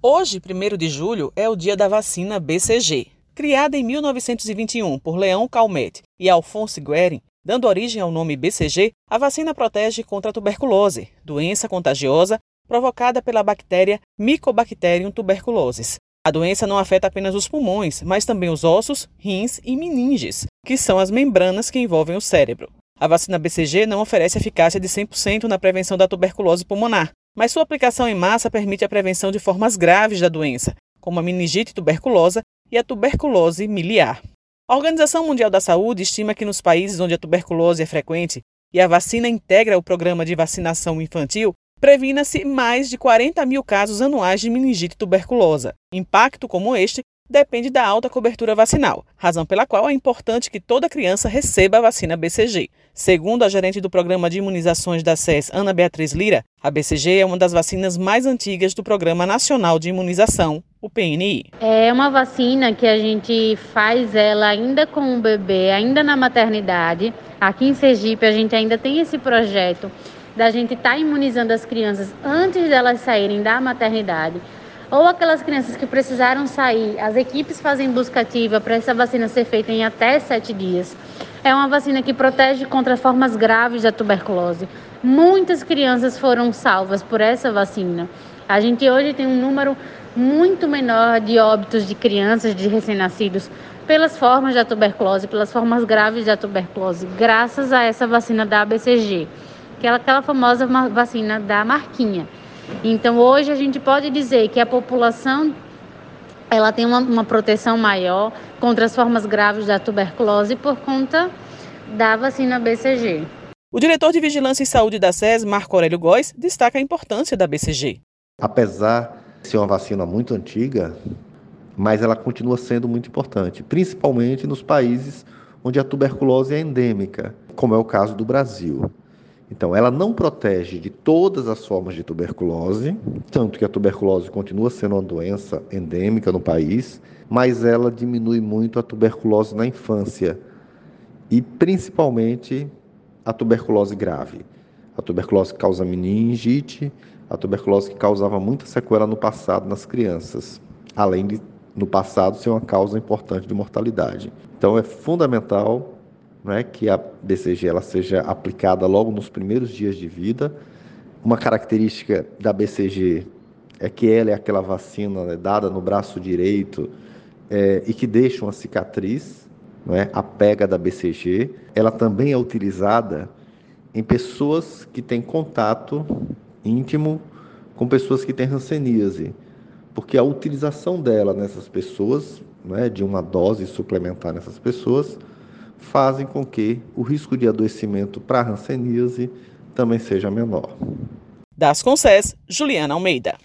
Hoje, 1 de julho, é o dia da vacina BCG. Criada em 1921 por Leão Calmette e Alphonse Guerin, dando origem ao nome BCG, a vacina protege contra a tuberculose, doença contagiosa provocada pela bactéria Mycobacterium tuberculosis. A doença não afeta apenas os pulmões, mas também os ossos, rins e meninges, que são as membranas que envolvem o cérebro. A vacina BCG não oferece eficácia de 100% na prevenção da tuberculose pulmonar, mas sua aplicação em massa permite a prevenção de formas graves da doença, como a meningite tuberculosa e a tuberculose miliar. A Organização Mundial da Saúde estima que nos países onde a tuberculose é frequente e a vacina integra o programa de vacinação infantil, previna-se mais de 40 mil casos anuais de meningite tuberculosa. Impacto como este depende da alta cobertura vacinal, razão pela qual é importante que toda criança receba a vacina BCG. Segundo a gerente do Programa de Imunizações da SES, Ana Beatriz Lira, a BCG é uma das vacinas mais antigas do Programa Nacional de Imunização, o PNI. É uma vacina que a gente faz ela ainda com o bebê, ainda na maternidade. Aqui em Sergipe a gente ainda tem esse projeto da gente estar tá imunizando as crianças antes delas saírem da maternidade ou aquelas crianças que precisaram sair, as equipes fazem busca ativa para essa vacina ser feita em até sete dias. É uma vacina que protege contra formas graves da tuberculose. Muitas crianças foram salvas por essa vacina. A gente hoje tem um número muito menor de óbitos de crianças, de recém-nascidos, pelas formas da tuberculose, pelas formas graves da tuberculose, graças a essa vacina da ABCG, que é aquela famosa vacina da marquinha. Então hoje a gente pode dizer que a população ela tem uma, uma proteção maior contra as formas graves da tuberculose por conta da vacina BCG. O diretor de Vigilância e Saúde da SES, Marco Aurélio Góes, destaca a importância da BCG. Apesar de ser uma vacina muito antiga, mas ela continua sendo muito importante, principalmente nos países onde a tuberculose é endêmica, como é o caso do Brasil. Então, ela não protege de todas as formas de tuberculose, tanto que a tuberculose continua sendo uma doença endêmica no país, mas ela diminui muito a tuberculose na infância e principalmente a tuberculose grave. A tuberculose que causa meningite, a tuberculose que causava muita sequela no passado nas crianças, além de no passado ser uma causa importante de mortalidade. Então é fundamental né, que a BCG ela seja aplicada logo nos primeiros dias de vida. Uma característica da BCG é que ela é aquela vacina né, dada no braço direito é, e que deixa uma cicatriz, é, a pega da BCG. Ela também é utilizada em pessoas que têm contato íntimo com pessoas que têm hanseníase, porque a utilização dela nessas pessoas, né, de uma dose suplementar nessas pessoas, fazem com que o risco de adoecimento para a hanseníase também seja menor. Das Concess, Juliana Almeida.